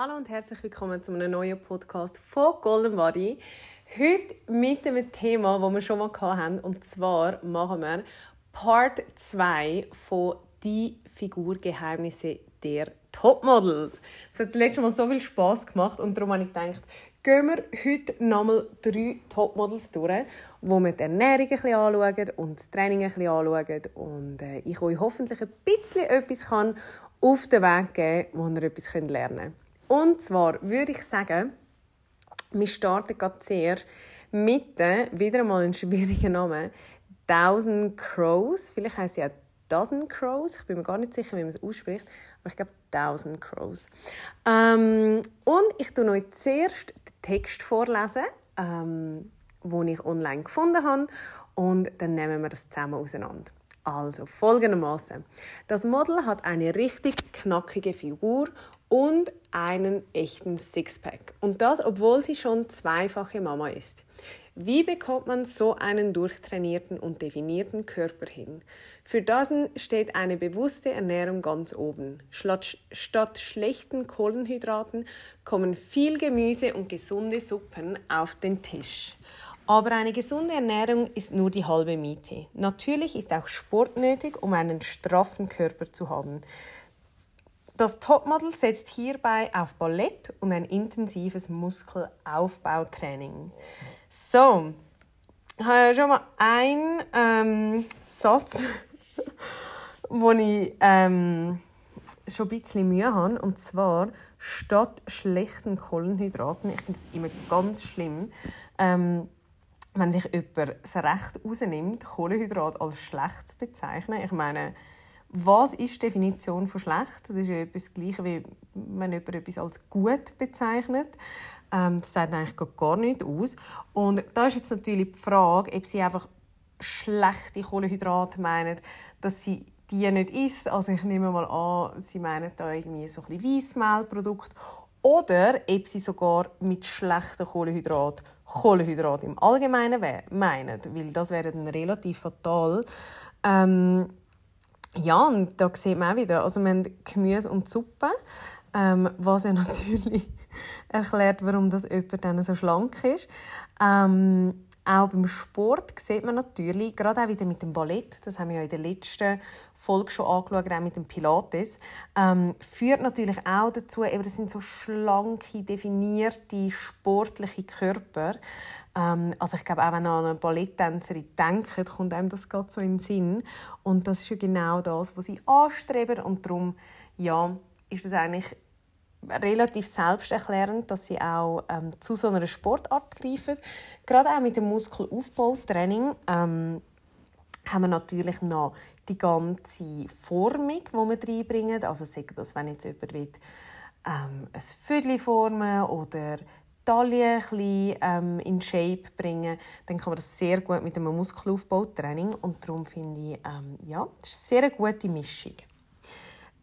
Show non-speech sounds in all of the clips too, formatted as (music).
Hallo und herzlich willkommen zu einem neuen Podcast von Golden Body. Heute mit einem Thema, das wir schon mal hatten. Und zwar machen wir Part 2 von «Die Figurgeheimnisse der Topmodels». Es hat das letzte Mal so viel Spass gemacht und darum habe ich gedacht, gehen wir heute nochmal drei Topmodels durch, wo wir die Ernährung ein bisschen anschauen und das Training ein bisschen anschauen und äh, ich euch hoffentlich ein bisschen etwas auf den Weg geben kann, wo ihr etwas lernen könnt. Und zwar würde ich sagen, wir starten gerade zuerst mit, wieder einmal einen schwierigen Namen, Thousand Crows. Vielleicht heißt sie auch Dozen Crows. Ich bin mir gar nicht sicher, wie man es ausspricht. Aber ich glaube Thousand Crows. Ähm, und ich tue euch zuerst den Text vorlesen, ähm, den ich online gefunden habe. Und dann nehmen wir das zusammen auseinander. Also folgendermaßen: Das Model hat eine richtig knackige Figur und einen echten Sixpack. Und das, obwohl sie schon zweifache Mama ist. Wie bekommt man so einen durchtrainierten und definierten Körper hin? Für das steht eine bewusste Ernährung ganz oben. Statt schlechten Kohlenhydraten kommen viel Gemüse und gesunde Suppen auf den Tisch. Aber eine gesunde Ernährung ist nur die halbe Miete. Natürlich ist auch Sport nötig, um einen straffen Körper zu haben. Das Topmodel setzt hierbei auf Ballett und ein intensives Muskelaufbautraining. So, ich habe schon mal einen ähm, Satz, (laughs) wo ich ähm, schon ein bisschen Mühe habe. Und zwar, statt schlechten Kohlenhydraten, ich finde es immer ganz schlimm, ähm, wenn sich jemand das Recht rausnimmt, Kohlenhydrat als schlecht zu bezeichnen. Ich meine, was ist die Definition von schlecht? Das ist ja etwas Gleiches, wie wenn jemand etwas als gut bezeichnet. Ähm, das sagt eigentlich gar nicht aus. Und da ist jetzt natürlich die Frage, ob sie einfach schlechte Kohlenhydrate meinen, dass sie die nicht isst. Also ich nehme mal an, sie meinen da irgendwie so ein Weissmehlprodukt oder ob sie sogar mit schlechten Kohlenhydraten Kohlenhydrate im Allgemeinen meinen, weil das wäre dann relativ fatal. Ähm, ja, und da sieht man auch wieder, also wir haben Gemüse und Suppe, ähm, was ja (laughs) natürlich erklärt, warum das jemand dann so schlank ist. Ähm, auch beim Sport sieht man natürlich, gerade auch wieder mit dem Ballett, das haben wir ja in der letzten Folge schon angeschaut, auch mit dem Pilates, ähm, führt natürlich auch dazu, eben, das sind so schlanke, definierte, sportliche Körper. Ähm, also ich glaube, auch wenn man an eine Balletttänzerin denkt, kommt einem das gerade so in den Sinn. Und das ist ja genau das, was sie anstreben. Und darum, ja, ist das eigentlich relativ selbsterklärend, dass sie auch ähm, zu so einer Sportart greifen. Gerade auch mit dem Muskelaufbautraining ähm, haben wir natürlich noch die ganze Formung, die wir reinbringen. Also sagen das, wenn jetzt jemand will, ähm, ein Viertel formen oder Taille ein ähm, in Shape bringen, dann kann man das sehr gut mit einem Muskelaufbautraining und darum finde ich, ähm, ja, das ist eine sehr gute Mischung.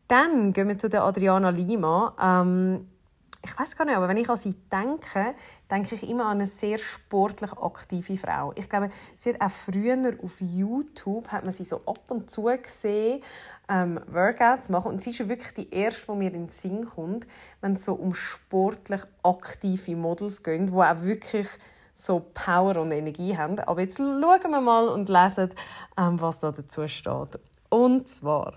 Dann gehen wir zu der Adriana Lima. Ähm, ich weiß gar nicht, aber wenn ich an sie denke, denke ich immer an eine sehr sportlich aktive Frau. Ich glaube, sie hat auch früher auf YouTube hat man sie so ab und zu gesehen, ähm, Workouts machen und sie ist wirklich die erste, die mir in den Sinn kommt, wenn es so um sportlich aktive Models geht, die auch wirklich so Power und Energie haben. Aber jetzt schauen wir mal und lesen, ähm, was da dazu steht. Und zwar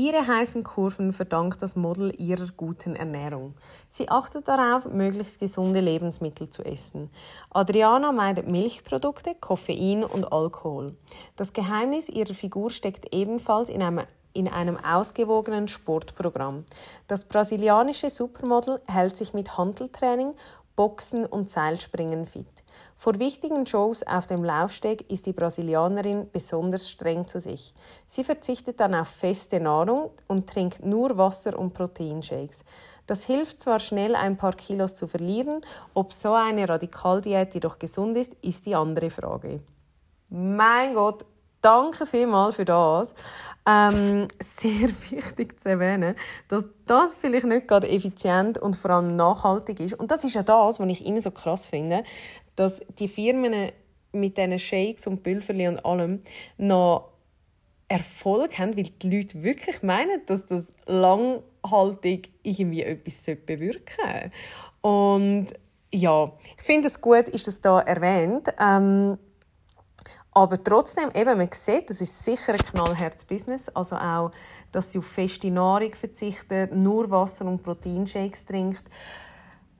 Ihre heißen Kurven verdankt das Model ihrer guten Ernährung. Sie achtet darauf, möglichst gesunde Lebensmittel zu essen. Adriana meidet Milchprodukte, Koffein und Alkohol. Das Geheimnis ihrer Figur steckt ebenfalls in einem in einem ausgewogenen Sportprogramm. Das brasilianische Supermodel hält sich mit Handeltraining, Boxen und Seilspringen fit. Vor wichtigen Shows auf dem Laufsteg ist die Brasilianerin besonders streng zu sich. Sie verzichtet dann auf feste Nahrung und trinkt nur Wasser und Proteinshakes. Das hilft zwar schnell ein paar Kilos zu verlieren, ob so eine Radikaldiät jedoch gesund ist, ist die andere Frage. Mein Gott, danke vielmals für das. Ähm, (laughs) sehr wichtig zu erwähnen, dass das vielleicht nicht gerade effizient und vor allem nachhaltig ist. Und das ist ja das, was ich immer so krass finde, dass die Firmen mit diesen Shakes und Pülverli und allem noch Erfolg haben, weil die Leute wirklich meinen, dass das langhaltig irgendwie etwas bewirken sollte. Und ja, ich finde es gut, ist das da erwähnt. Ähm, aber trotzdem, eben, man sieht, das ist sicher ein knallhartes Business. Also auch, dass sie auf feste Nahrung verzichtet, nur Wasser und Proteinshakes trinkt.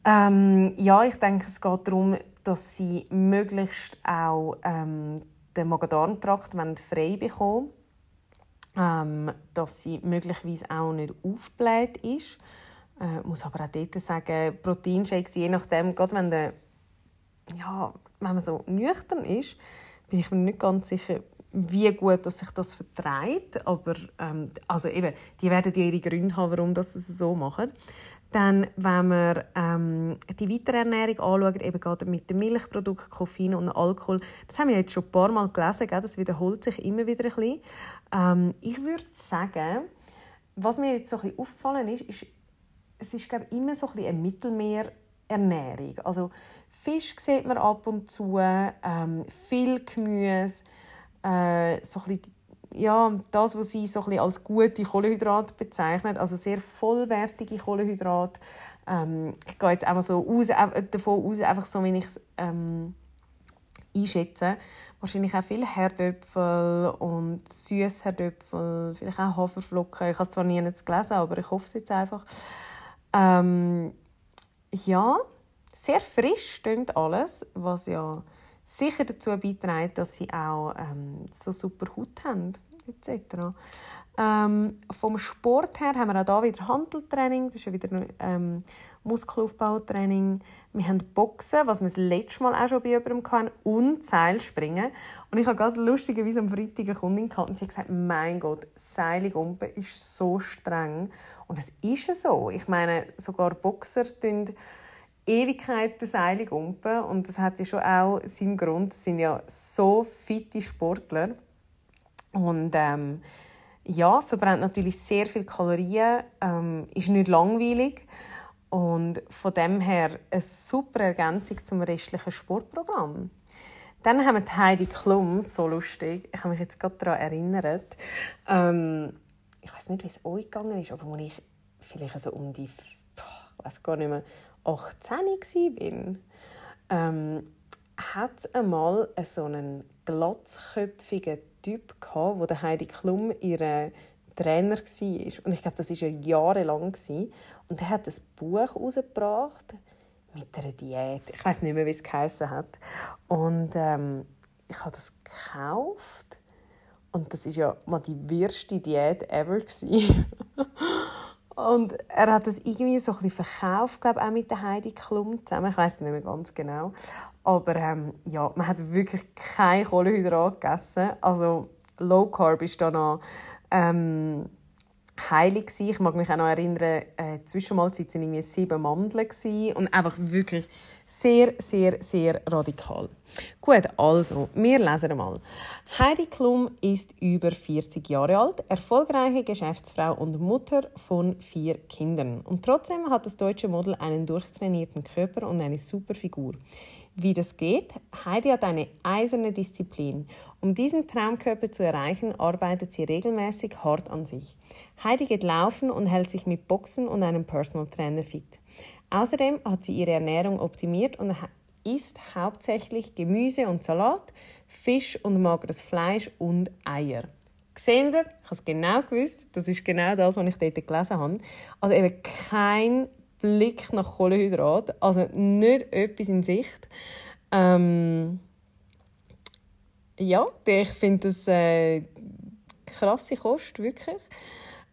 Ähm, ja, ich denke, es geht darum, dass sie möglichst auch ähm, den Magen-Darm-Trakt frei bekommen ähm, dass sie möglicherweise auch nicht aufgebläht ist. Äh, muss aber auch dort sagen, Proteinshakes, je nachdem, gerade wenn, der, ja, wenn man so nüchtern ist, bin ich mir nicht ganz sicher, wie gut dass sich das vertreibt. Aber ähm, also eben, die werden ja ihre Gründe haben, warum sie so machen. Dann, wenn wir ähm, die weitere Ernährung anschauen, eben gerade mit dem Milchprodukt, Koffein und Alkohol, das haben wir jetzt schon ein paar Mal gelesen, gell? das wiederholt sich immer wieder ein bisschen. Ähm, ich würde sagen, was mir jetzt so ein bisschen aufgefallen ist, ist, es ist glaube immer so ein bisschen eine Mittelmeerernährung. Also Fisch sieht man ab und zu, ähm, viel Gemüse, äh, so bisschen ja, das, was sie so als gute Kohlenhydrate bezeichnet, also sehr vollwertige Kohlenhydrate. Ähm, ich gehe jetzt einfach so aus, äh, davon aus, einfach so, wie ich es ähm, einschätze. Wahrscheinlich auch viel Herdöpfel und süße Herdöpfel, vielleicht auch Haferflocken. Ich habe es zwar nie gelesen, aber ich hoffe es jetzt einfach. Ähm, ja, sehr frisch stimmt alles, was ja sicher dazu beiträgt, dass sie auch ähm, so super Haut haben, etc. Ähm, vom Sport her haben wir auch hier wieder Handeltraining, das ist ja wieder ähm, Muskelaufbautraining. Wir haben Boxen, was wir das letzte Mal auch schon bei jemandem hatten, und Seilspringen. Und ich habe gerade lustigerweise am Freitag eine Kundin gehabt und sie hat gesagt, mein Gott, Seilgumpen ist so streng. Und es ist so. Ich meine, sogar Boxer tun Ewigkeiten Seile gumpen und das hat ja schon auch seinen Grund. Es sind ja so fitte Sportler und ähm, ja, verbrennt natürlich sehr viel Kalorien, ähm, ist nicht langweilig und von dem her eine super Ergänzung zum restlichen Sportprogramm. Dann haben wir Heidi Klum, so lustig. Ich habe mich jetzt gerade daran erinnert. Ähm, ich weiß nicht, wie es euch gegangen ist, aber als ich vielleicht so um die, ich weiß gar nicht mehr, 18 war, ähm, hat einmal so einen glatzköpfigen Typ gehabt, wo der Heidi Klum ihre Trainer war. Und ich glaube, das war ja jahrelang. Und er hat ein Buch herausgebracht mit einer Diät. Ich weiß nicht mehr, wie es geheißen hat. Und ähm, ich habe das gekauft. Und das war ja mal die wirste Diät ever. (laughs) Und er hat das irgendwie so ein bisschen verkauft, glaube auch mit der Heidi Klum zusammen. Ich weiß es nicht mehr ganz genau. Aber ähm, ja, man hat wirklich kein Kohlenhydrat gegessen. Also Low Carb ist da noch ähm, heilig. Ich mag mich auch noch erinnern, äh, Zwischenmahlzeit waren irgendwie sieben Mandeln und einfach wirklich sehr, sehr, sehr radikal. Gut, also, wir lesen mal. Heidi Klum ist über 40 Jahre alt, erfolgreiche Geschäftsfrau und Mutter von vier Kindern. Und trotzdem hat das deutsche Model einen durchtrainierten Körper und eine super Figur. Wie das geht? Heidi hat eine eiserne Disziplin. Um diesen Traumkörper zu erreichen, arbeitet sie regelmäßig hart an sich. Heidi geht laufen und hält sich mit Boxen und einem Personal Trainer fit. Außerdem hat sie ihre Ernährung optimiert und isst hauptsächlich Gemüse und Salat, Fisch und mageres Fleisch und Eier. Seht? Ich habe es genau gewusst. Das ist genau das, was ich dort gelesen habe. Also eben kein Blick nach Kohlenhydrat, also nicht etwas in Sicht. Ähm ja, ich finde das äh, krasse Kost, wirklich.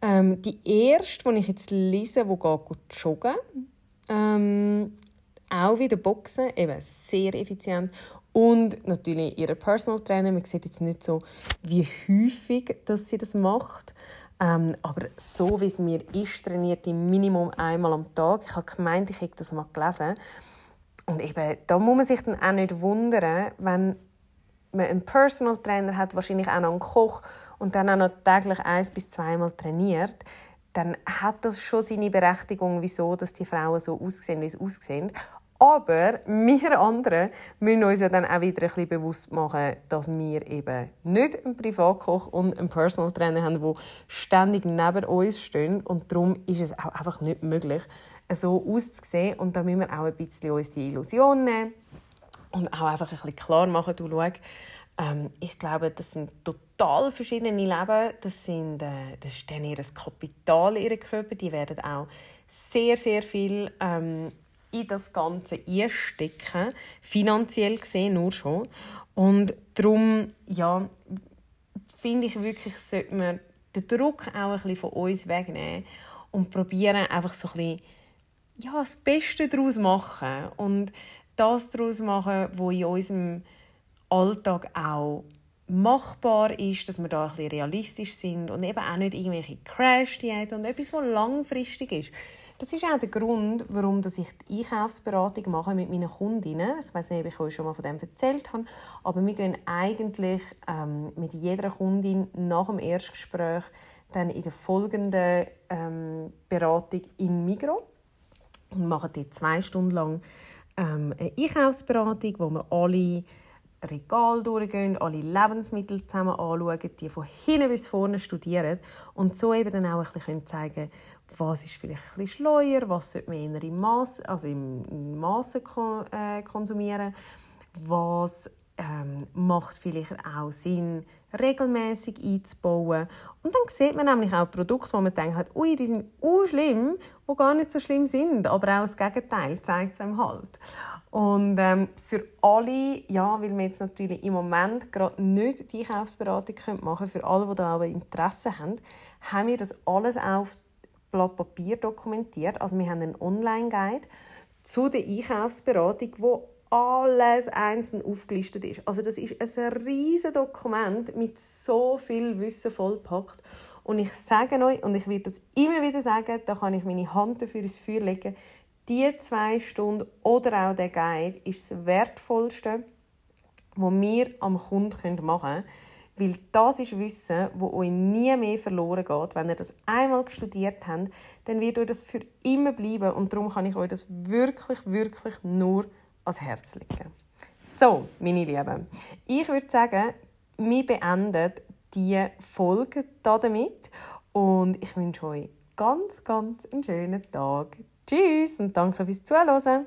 Ähm, die erste, die ich jetzt lese, die geht joggen, ähm, auch wieder Boxen, eben sehr effizient. und natürlich ihre Personal Trainer. Man sieht jetzt nicht so, wie häufig dass sie das macht. Ähm, aber so wie es mir ist, trainiert die Minimum einmal am Tag. Ich habe gemeint, ich hätte das mal gelesen. Und eben, da muss man sich dann auch nicht wundern, wenn man einen Personal Trainer hat, wahrscheinlich auch noch einen Koch und dann auch noch täglich eins bis zweimal trainiert, dann hat das schon seine Berechtigung, wieso dass die Frauen so aussehen, wie sie aussehen. Aber wir anderen müssen uns ja dann auch wieder ein bisschen bewusst machen, dass wir eben nicht einen Privatkoch und einen Personal Trainer haben, der ständig neben uns stehen. Und darum ist es auch einfach nicht möglich, so auszusehen. Und da müssen wir auch ein bisschen uns die Illusion nehmen und auch einfach ein bisschen klar machen, du schau, ähm, ich glaube, das sind total verschiedene Leben. Das, sind, äh, das ist dann ihr Kapital, ihre Körper. Die werden auch sehr, sehr viel ähm, in das Ganze einstecken, finanziell gesehen nur schon. Und darum, ja, finde ich wirklich, sollte man den Druck auch ein bisschen von uns wegnehmen und probieren einfach so ein bisschen, ja, das Beste daraus machen und das daraus machen, was in unserem Alltag auch machbar ist, dass wir da ein bisschen realistisch sind und eben auch nicht irgendwelche Crash-Diäten und etwas, was langfristig ist. Das ist auch der Grund, warum ich die Einkaufsberatung mache mit meinen Kundinnen. Ich weiß nicht, ob ich euch schon mal von dem erzählt habe, aber wir gehen eigentlich ähm, mit jeder Kundin nach dem Erstgespräch dann in der folgenden ähm, Beratung in Migro und machen dort zwei Stunden lang ähm, eine Einkaufsberatung, wo wir alle Regal durchgehen, alle Lebensmittel zusammen anschauen, die von hinten bis vorne studieren und so eben dann auch ein bisschen zeigen was ist vielleicht bisschen schleuer, was sollte man eher im Maß, also im Maße äh, konsumieren, was ähm, macht vielleicht auch Sinn, regelmäßig einzubauen. Und dann sieht man nämlich auch Produkte, wo man denkt, ui, die sind uh, schlimm, die gar nicht so schlimm sind, aber auch das Gegenteil zeigt es einem halt. Und ähm, für alle, ja, weil wir jetzt natürlich im Moment gerade nicht die Einkaufsberatung machen können, für alle, die da aber Interesse haben, haben wir das alles auf Blatt Papier dokumentiert. Also wir haben einen Online-Guide zu der Einkaufsberatung, wo alles einzeln aufgelistet ist. Also das ist ein riesiges Dokument mit so viel Wissen vollpackt. Und ich sage euch, und ich werde das immer wieder sagen, da kann ich meine Hand dafür ins Feuer legen, die zwei Stunden oder auch der Guide ist das Wertvollste, was wir am Kunden machen können. Weil das ist Wissen, das euch nie mehr verloren geht. Wenn ihr das einmal studiert habt, dann wird euch das für immer bleiben. Und darum kann ich euch das wirklich, wirklich nur ans Herz legen. So, meine Lieben, ich würde sagen, wir beenden diese Folge damit. Und ich wünsche euch ganz, ganz einen schönen Tag. Tschüss und danke fürs Zuhören.